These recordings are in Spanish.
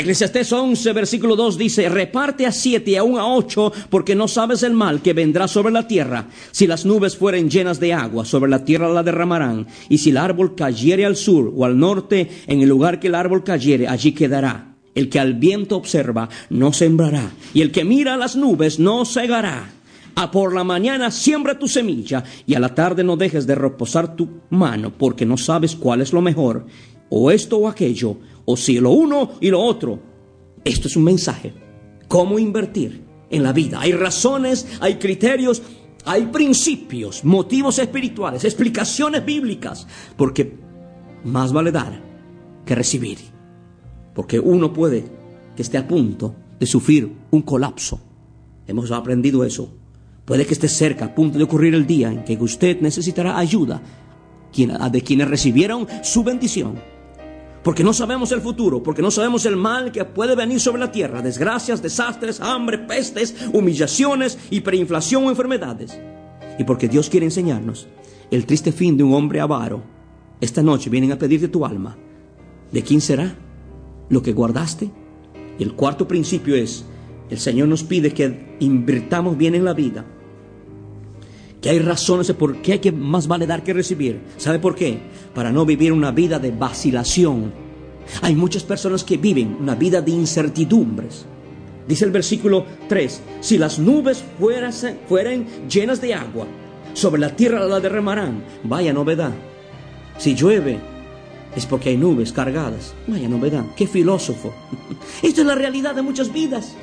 Eclesiastés 11, versículo 2 dice, reparte a siete y aún a ocho, porque no sabes el mal que vendrá sobre la tierra. Si las nubes fueren llenas de agua, sobre la tierra la derramarán. Y si el árbol cayere al sur o al norte, en el lugar que el árbol cayere, allí quedará. El que al viento observa, no sembrará. Y el que mira a las nubes, no cegará. A por la mañana siembra tu semilla, y a la tarde no dejes de reposar tu mano, porque no sabes cuál es lo mejor, o esto o aquello, o si lo uno y lo otro. Esto es un mensaje. ¿Cómo invertir en la vida? Hay razones, hay criterios, hay principios, motivos espirituales, explicaciones bíblicas, porque más vale dar que recibir. Porque uno puede que esté a punto de sufrir un colapso. Hemos aprendido eso. Puede que esté cerca, a punto de ocurrir el día en que usted necesitará ayuda de quienes recibieron su bendición porque no sabemos el futuro, porque no sabemos el mal que puede venir sobre la tierra, desgracias, desastres, hambre, pestes, humillaciones, hiperinflación o enfermedades. Y porque Dios quiere enseñarnos el triste fin de un hombre avaro. Esta noche vienen a pedirte tu alma. ¿De quién será? ¿Lo que guardaste? El cuarto principio es, el Señor nos pide que invirtamos bien en la vida que hay razones por qué hay que más vale dar que recibir. ¿Sabe por qué? Para no vivir una vida de vacilación. Hay muchas personas que viven una vida de incertidumbres. Dice el versículo 3, si las nubes fueran, fueran llenas de agua, sobre la tierra la derramarán. Vaya novedad. Si llueve, es porque hay nubes cargadas. Vaya novedad. Qué filósofo. Esto es la realidad de muchas vidas.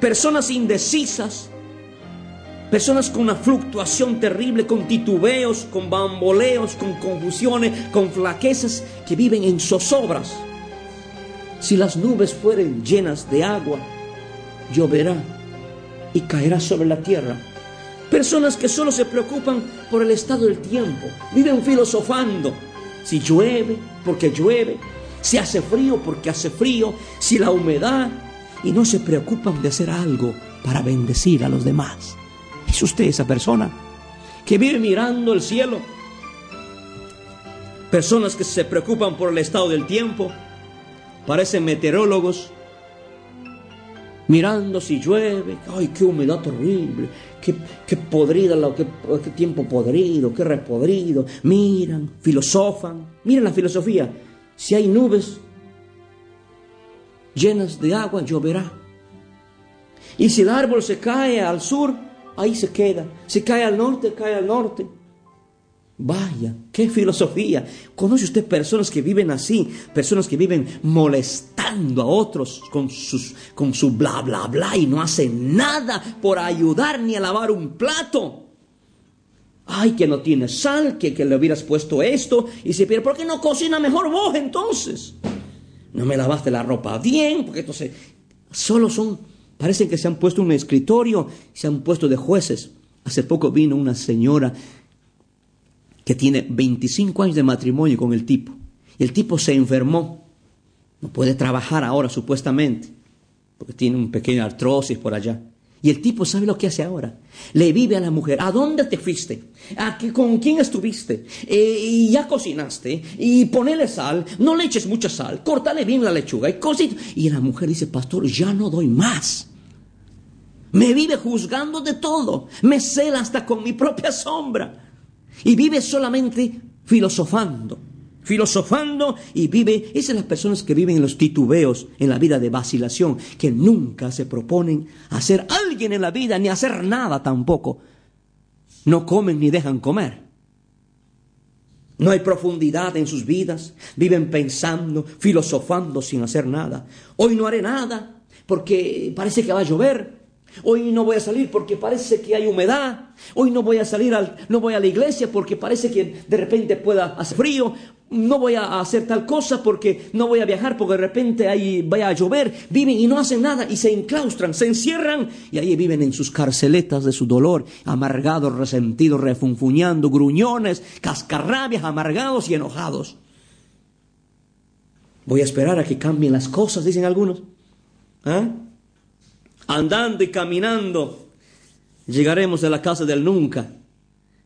Personas indecisas, Personas con una fluctuación terrible, con titubeos, con bamboleos, con confusiones, con flaquezas que viven en zozobras. Si las nubes fueren llenas de agua, lloverá y caerá sobre la tierra. Personas que solo se preocupan por el estado del tiempo, viven filosofando. Si llueve, porque llueve. Si hace frío, porque hace frío. Si la humedad. Y no se preocupan de hacer algo para bendecir a los demás. ¿Es usted esa persona que vive mirando el cielo? Personas que se preocupan por el estado del tiempo, parecen meteorólogos, mirando si llueve, ay, qué humedad horrible, qué, qué podrida, qué, qué tiempo podrido, qué repodrido. Miran, filosofan, miren la filosofía. Si hay nubes llenas de agua, lloverá. Y si el árbol se cae al sur, ahí se queda. Si cae al norte, cae al norte. Vaya, qué filosofía. ¿Conoce usted personas que viven así? Personas que viven molestando a otros con, sus, con su bla, bla, bla y no hacen nada por ayudar ni a lavar un plato. Ay, que no tiene sal, que, que le hubieras puesto esto. Y se pierde, ¿por qué no cocina mejor vos entonces? No me lavaste la ropa bien, porque entonces solo son Parece que se han puesto un escritorio, se han puesto de jueces. Hace poco vino una señora que tiene 25 años de matrimonio con el tipo. El tipo se enfermó. No puede trabajar ahora supuestamente, porque tiene un pequeño artrosis por allá. Y el tipo sabe lo que hace ahora. Le vive a la mujer. ¿A dónde te fuiste? ¿A qué, ¿Con quién estuviste? Eh, y ya cocinaste. Y ponele sal. No le eches mucha sal. Córtale bien la lechuga. Y, y la mujer dice, pastor, ya no doy más. Me vive juzgando de todo. Me cela hasta con mi propia sombra. Y vive solamente filosofando. Filosofando y vive. Esas las personas que viven en los titubeos, en la vida de vacilación, que nunca se proponen hacer alguien en la vida, ni hacer nada tampoco. No comen ni dejan comer. No hay profundidad en sus vidas. Viven pensando, filosofando sin hacer nada. Hoy no haré nada porque parece que va a llover. Hoy no voy a salir porque parece que hay humedad. Hoy no voy a salir, al, no voy a la iglesia porque parece que de repente pueda hacer frío. No voy a hacer tal cosa porque no voy a viajar porque de repente ahí vaya a llover. Viven y no hacen nada y se enclaustran, se encierran y ahí viven en sus carceletas de su dolor, amargados, resentidos, refunfuñando, gruñones, cascarrabias, amargados y enojados. Voy a esperar a que cambien las cosas, dicen algunos. ¿Ah? Andando y caminando, llegaremos a la casa del nunca.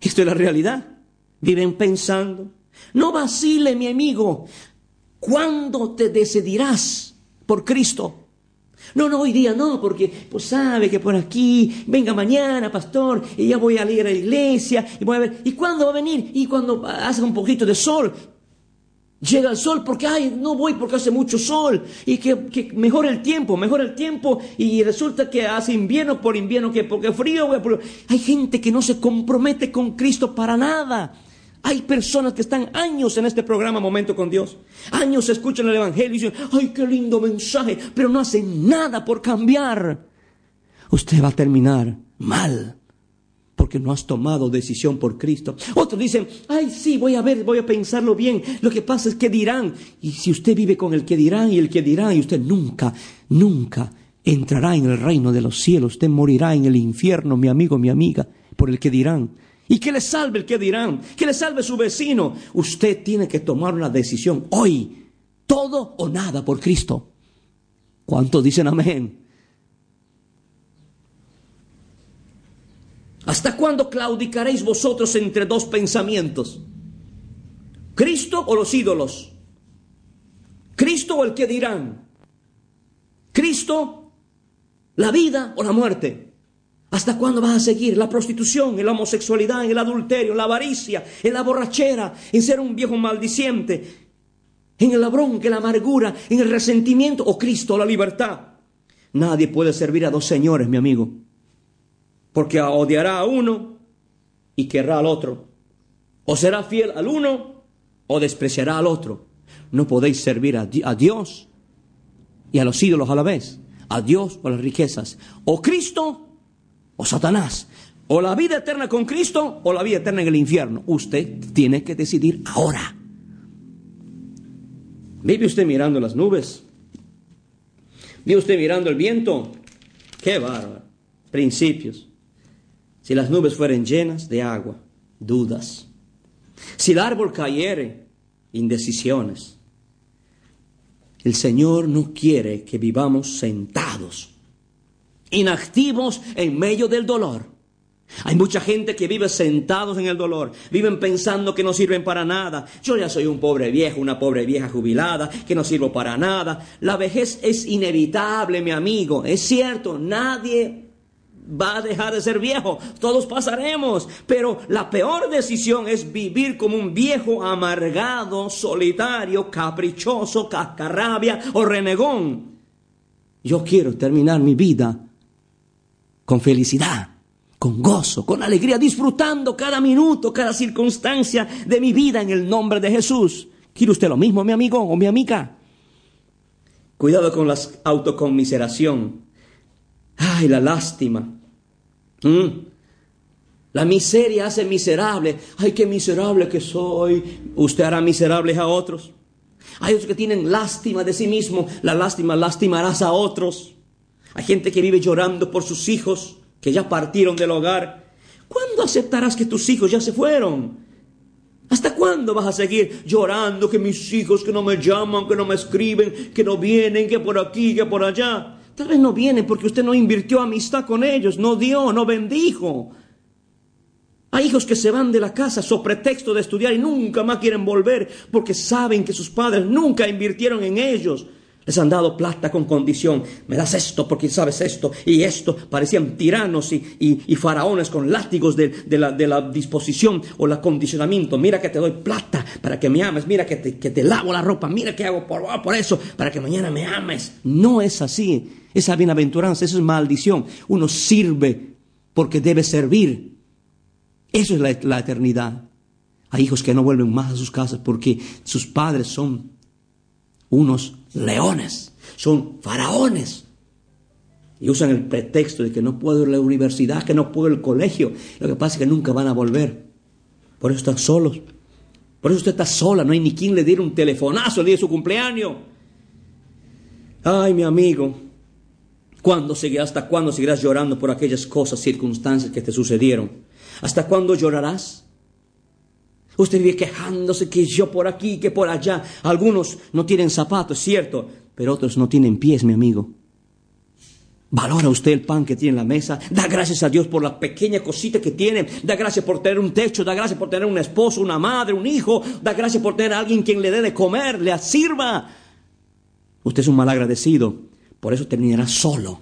Esto es la realidad. Viven pensando. No vacile, mi amigo. ¿Cuándo te decidirás por Cristo? No, no, hoy día no, porque pues sabe que por aquí, venga mañana, pastor, y ya voy a ir a la iglesia, y voy a ver, ¿y cuándo va a venir? Y cuando hace un poquito de sol, Llega el sol porque, ay, no voy porque hace mucho sol y que, que mejora el tiempo, mejora el tiempo y resulta que hace invierno por invierno, que porque frío, hay gente que no se compromete con Cristo para nada. Hay personas que están años en este programa Momento con Dios. Años escuchan el Evangelio y dicen, ay, qué lindo mensaje, pero no hacen nada por cambiar. Usted va a terminar mal porque no has tomado decisión por Cristo. Otros dicen, ay, sí, voy a ver, voy a pensarlo bien. Lo que pasa es que dirán. Y si usted vive con el que dirán y el que dirán, y usted nunca, nunca entrará en el reino de los cielos. Usted morirá en el infierno, mi amigo, mi amiga, por el que dirán. Y que le salve el que dirán, que le salve su vecino. Usted tiene que tomar una decisión hoy, todo o nada por Cristo. ¿Cuántos dicen amén? ¿Hasta cuándo claudicaréis vosotros entre dos pensamientos? ¿Cristo o los ídolos? ¿Cristo o el que dirán? ¿Cristo, la vida o la muerte? ¿Hasta cuándo vas a seguir la prostitución, en la homosexualidad, en el adulterio, la avaricia, en la borrachera, en ser un viejo maldiciente, en el labrón, en la amargura, en el resentimiento o Cristo, la libertad? Nadie puede servir a dos señores, mi amigo porque odiará a uno y querrá al otro. O será fiel al uno o despreciará al otro. No podéis servir a, Dios y a los ídolos a la vez. A Dios o a las riquezas. O Cristo o Satanás. O la vida eterna con Cristo o la vida eterna en el infierno. Usted tiene que decidir ahora. ¿Vive usted mirando las nubes? ¿Vive usted mirando el viento? Qué bárbaro. Principios. Si las nubes fueren llenas de agua, dudas. Si el árbol cayere, indecisiones. El Señor no quiere que vivamos sentados, inactivos en medio del dolor. Hay mucha gente que vive sentados en el dolor, viven pensando que no sirven para nada. Yo ya soy un pobre viejo, una pobre vieja jubilada, que no sirvo para nada. La vejez es inevitable, mi amigo. Es cierto, nadie va a dejar de ser viejo, todos pasaremos, pero la peor decisión es vivir como un viejo amargado, solitario, caprichoso, cascarrabia o renegón. Yo quiero terminar mi vida con felicidad, con gozo, con alegría, disfrutando cada minuto, cada circunstancia de mi vida en el nombre de Jesús. ¿Quiere usted lo mismo, mi amigo o mi amiga? Cuidado con la autoconmiseración Ay, la lástima. Mm. La miseria hace miserable. Ay, qué miserable que soy. Usted hará miserables a otros. Hay otros que tienen lástima de sí mismo. La lástima lastimarás a otros. Hay gente que vive llorando por sus hijos que ya partieron del hogar. ¿Cuándo aceptarás que tus hijos ya se fueron? ¿Hasta cuándo vas a seguir llorando que mis hijos que no me llaman, que no me escriben, que no vienen, que por aquí, que por allá? Tal vez no vienen porque usted no invirtió amistad con ellos, no dio, no bendijo. Hay hijos que se van de la casa sobre pretexto de estudiar y nunca más quieren volver porque saben que sus padres nunca invirtieron en ellos. Les han dado plata con condición. Me das esto porque sabes esto y esto. Parecían tiranos y, faraones con látigos de, la, disposición o el acondicionamiento. Mira que te doy plata para que me ames. Mira que te, lavo la ropa. Mira que hago por, por eso para que mañana me ames. No es así. Esa bienaventuranza, eso es maldición. Uno sirve porque debe servir. Eso es la eternidad. Hay hijos que no vuelven más a sus casas porque sus padres son unos leones, son faraones. Y usan el pretexto de que no puedo ir a la universidad, que no puedo ir al colegio. Lo que pasa es que nunca van a volver. Por eso están solos. Por eso usted está sola, no hay ni quien le diera un telefonazo el día de su cumpleaños. Ay, mi amigo, ¿cuándo seguirás, hasta cuándo seguirás llorando por aquellas cosas, circunstancias que te sucedieron? ¿Hasta cuándo llorarás? Usted vive quejándose que yo por aquí, que por allá. Algunos no tienen zapatos, cierto, pero otros no tienen pies, mi amigo. Valora usted el pan que tiene en la mesa. Da gracias a Dios por la pequeña cosita que tiene. Da gracias por tener un techo. Da gracias por tener un esposo, una madre, un hijo. Da gracias por tener a alguien quien le dé de comer, le sirva. Usted es un mal agradecido. Por eso terminará solo,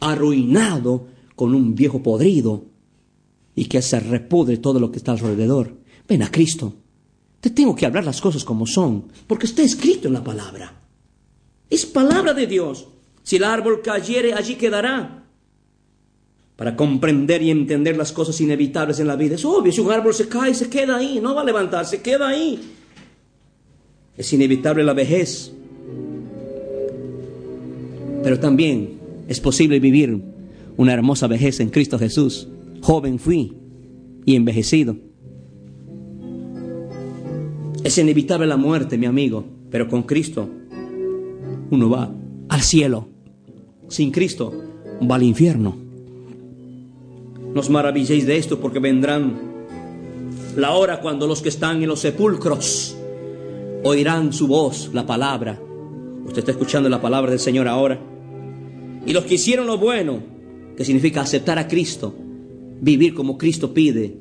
arruinado con un viejo podrido y que se repudre todo lo que está alrededor. Ven a Cristo. Te tengo que hablar las cosas como son, porque está escrito en la palabra. Es palabra de Dios. Si el árbol cayere, allí quedará. Para comprender y entender las cosas inevitables en la vida. Es obvio, si un árbol se cae, se queda ahí, no va a levantarse, queda ahí. Es inevitable la vejez. Pero también es posible vivir una hermosa vejez en Cristo Jesús. Joven fui y envejecido. Es inevitable la muerte, mi amigo, pero con Cristo uno va al cielo sin Cristo va al infierno. Nos maravilléis de esto porque vendrán la hora cuando los que están en los sepulcros oirán su voz, la palabra. Usted está escuchando la palabra del Señor ahora. Y los que hicieron lo bueno, que significa aceptar a Cristo, vivir como Cristo pide,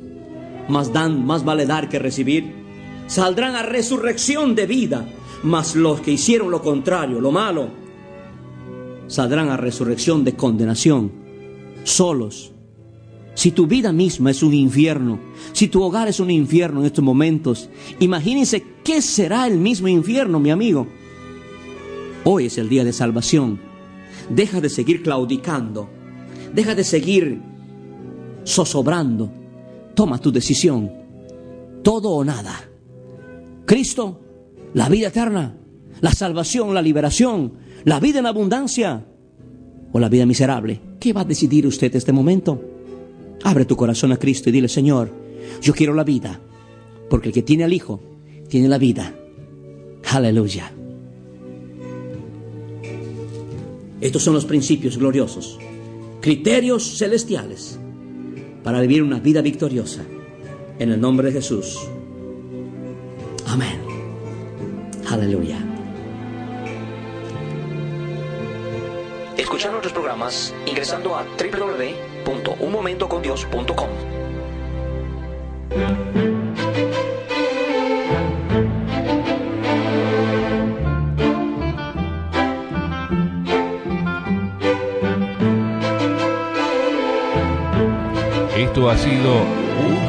más dan, más vale dar que recibir, saldrán a resurrección de vida. Mas los que hicieron lo contrario, lo malo, saldrán a resurrección de condenación, solos. Si tu vida misma es un infierno, si tu hogar es un infierno en estos momentos, imagínense qué será el mismo infierno, mi amigo. Hoy es el día de salvación. Deja de seguir claudicando. Deja de seguir zozobrando. Toma tu decisión. Todo o nada. Cristo, la vida eterna, la salvación, la liberación, la vida en abundancia o la vida miserable. ¿Qué va a decidir usted este momento? Abre tu corazón a Cristo y dile, Señor, yo quiero la vida, porque el que tiene al Hijo tiene la vida. Aleluya. Estos son los principios gloriosos, criterios celestiales para vivir una vida victoriosa. En el nombre de Jesús. Amén. Aleluya. Escuchar nuestros programas ingresando a www.unmomentocondios.com. Esto ha sido Un Momento con Dios,